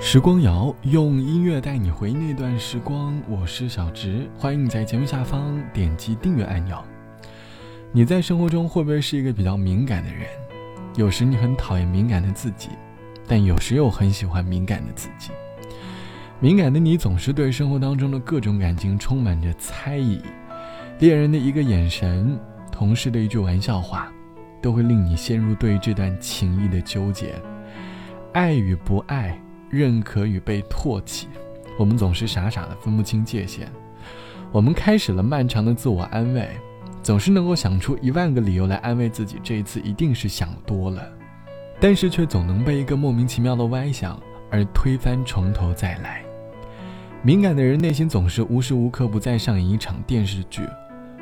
时光谣用音乐带你回那段时光，我是小植，欢迎你在节目下方点击订阅按钮。你在生活中会不会是一个比较敏感的人？有时你很讨厌敏感的自己，但有时又很喜欢敏感的自己。敏感的你总是对生活当中的各种感情充满着猜疑，恋人的一个眼神，同事的一句玩笑话，都会令你陷入对这段情谊的纠结，爱与不爱。认可与被唾弃，我们总是傻傻的分不清界限。我们开始了漫长的自我安慰，总是能够想出一万个理由来安慰自己，这一次一定是想多了。但是却总能被一个莫名其妙的歪想而推翻，从头再来。敏感的人内心总是无时无刻不在上演一场电视剧。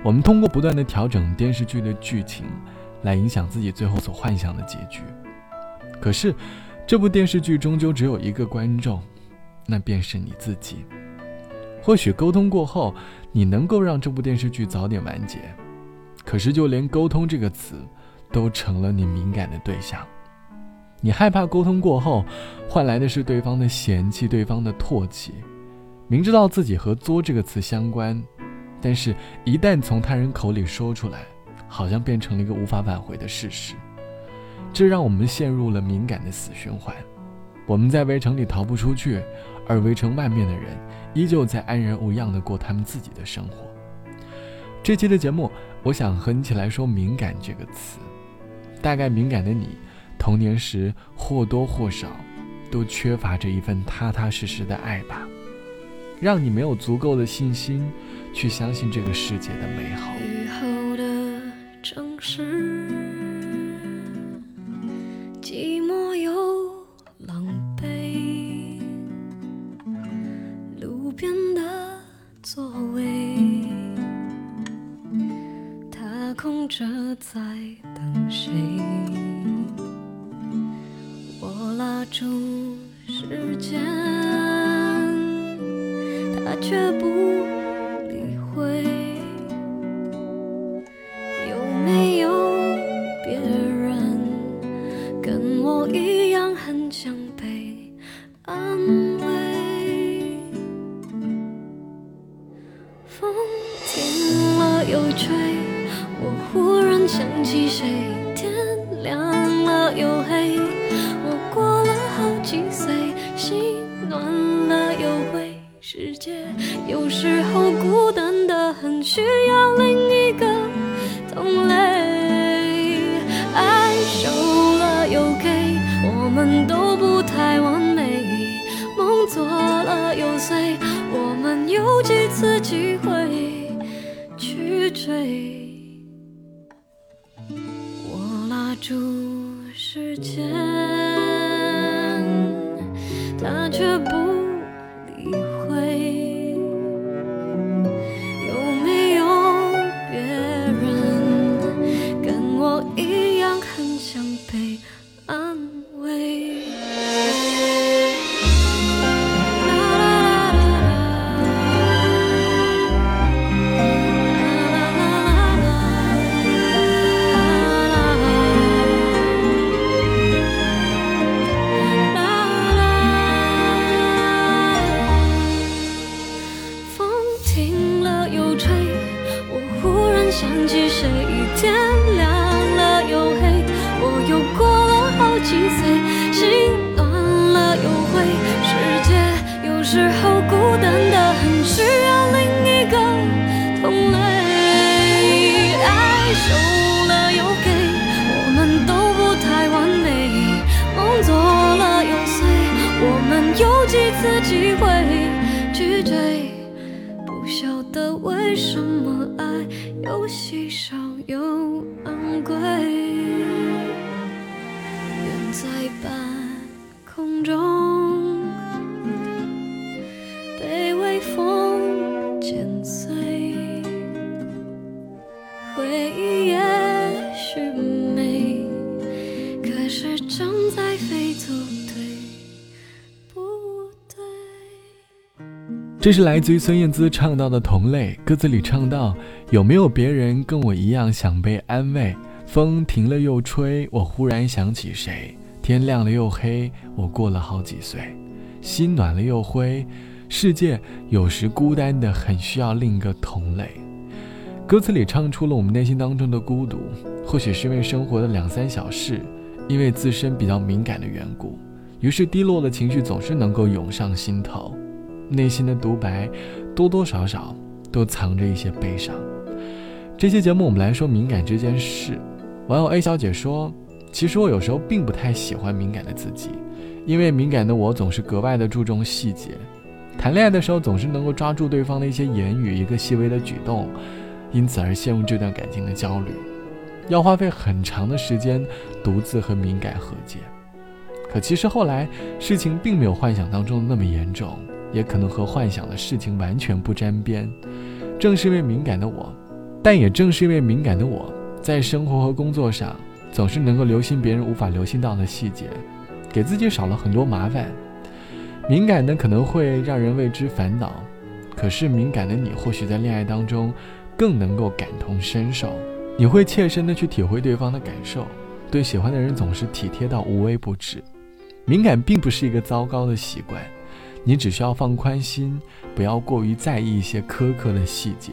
我们通过不断的调整电视剧的剧情，来影响自己最后所幻想的结局。可是。这部电视剧终究只有一个观众，那便是你自己。或许沟通过后，你能够让这部电视剧早点完结，可是就连沟通这个词，都成了你敏感的对象。你害怕沟通过后，换来的是对方的嫌弃、对方的唾弃。明知道自己和“作”这个词相关，但是一旦从他人口里说出来，好像变成了一个无法挽回的事实。这让我们陷入了敏感的死循环，我们在围城里逃不出去，而围城外面的人依旧在安然无恙地过他们自己的生活。这期的节目，我想和你一起来说“敏感”这个词。大概敏感的你，童年时或多或少都缺乏着一份踏踏实实的爱吧，让你没有足够的信心去相信这个世界的美好。雨后的城市。住时间，他却不理会。有没有别人跟我一样很想被安慰？风停了又吹。我忽然想起谁，孤单的很，需要另一个同类。爱收了又给，我们都不太完美，梦做了又碎，我们有几次机会去追？我拉住时间，安正在飞走。这是来自于孙燕姿唱到的《同类》，歌词里唱到：“有没有别人跟我一样想被安慰？风停了又吹，我忽然想起谁？天亮了又黑，我过了好几岁，心暖了又灰，世界有时孤单的很需要另一个同类。歌词里唱出了我们内心当中的孤独，或许是因为生活的两三小事，因为自身比较敏感的缘故，于是低落的情绪总是能够涌上心头，内心的独白多多少少都藏着一些悲伤。这期节目我们来说敏感这件事。网友 A 小姐说：“其实我有时候并不太喜欢敏感的自己，因为敏感的我总是格外的注重细节，谈恋爱的时候总是能够抓住对方的一些言语、一个细微的举动，因此而陷入这段感情的焦虑，要花费很长的时间独自和敏感和解。可其实后来事情并没有幻想当中的那么严重，也可能和幻想的事情完全不沾边。正是因为敏感的我。”但也正是因为敏感的我，在生活和工作上总是能够留心别人无法留心到的细节，给自己少了很多麻烦。敏感的可能会让人为之烦恼，可是敏感的你或许在恋爱当中更能够感同身受，你会切身的去体会对方的感受，对喜欢的人总是体贴到无微不至。敏感并不是一个糟糕的习惯，你只需要放宽心，不要过于在意一些苛刻的细节。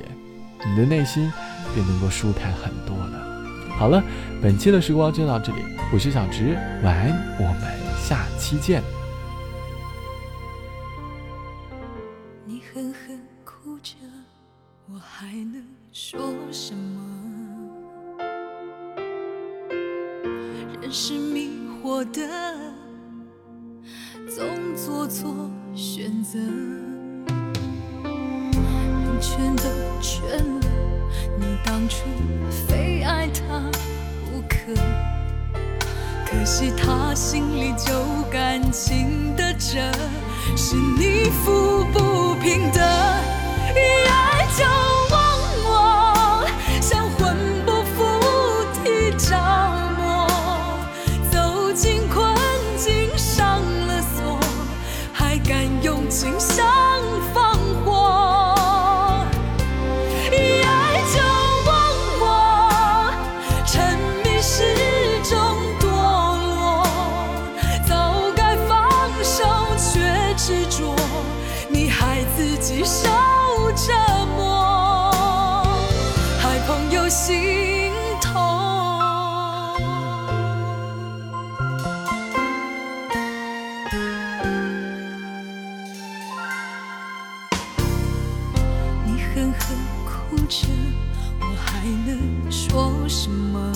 你的内心便能够舒坦很多了。好了，本期的时光就到这里，我是小直，晚安，我们下期见。你狠狠哭着，我还能说什么？是迷惑的，总做错选择。全都劝了，你当初非爱他不可，可惜他心里就感情的折，是你抚不平的，心痛，你狠狠哭着，我还能说什么？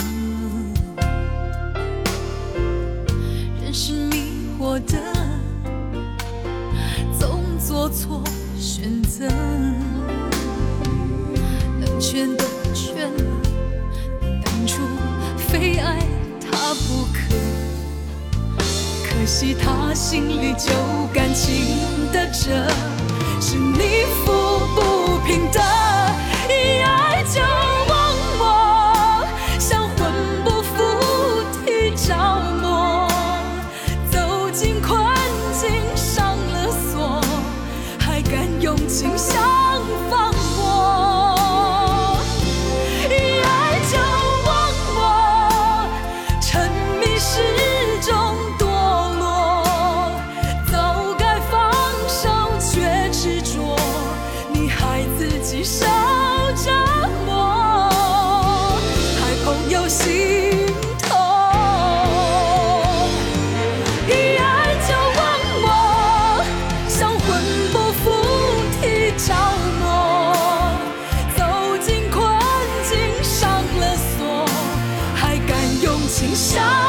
可惜他心里就感情的折，是你抚不平的，一爱就忘我，像魂不附体着魔，走进困境上了锁，还敢用情。爱自己受折磨，还朋友心痛，一爱就忘我，像魂不服体着魔，走进困境上了锁，还敢用情伤。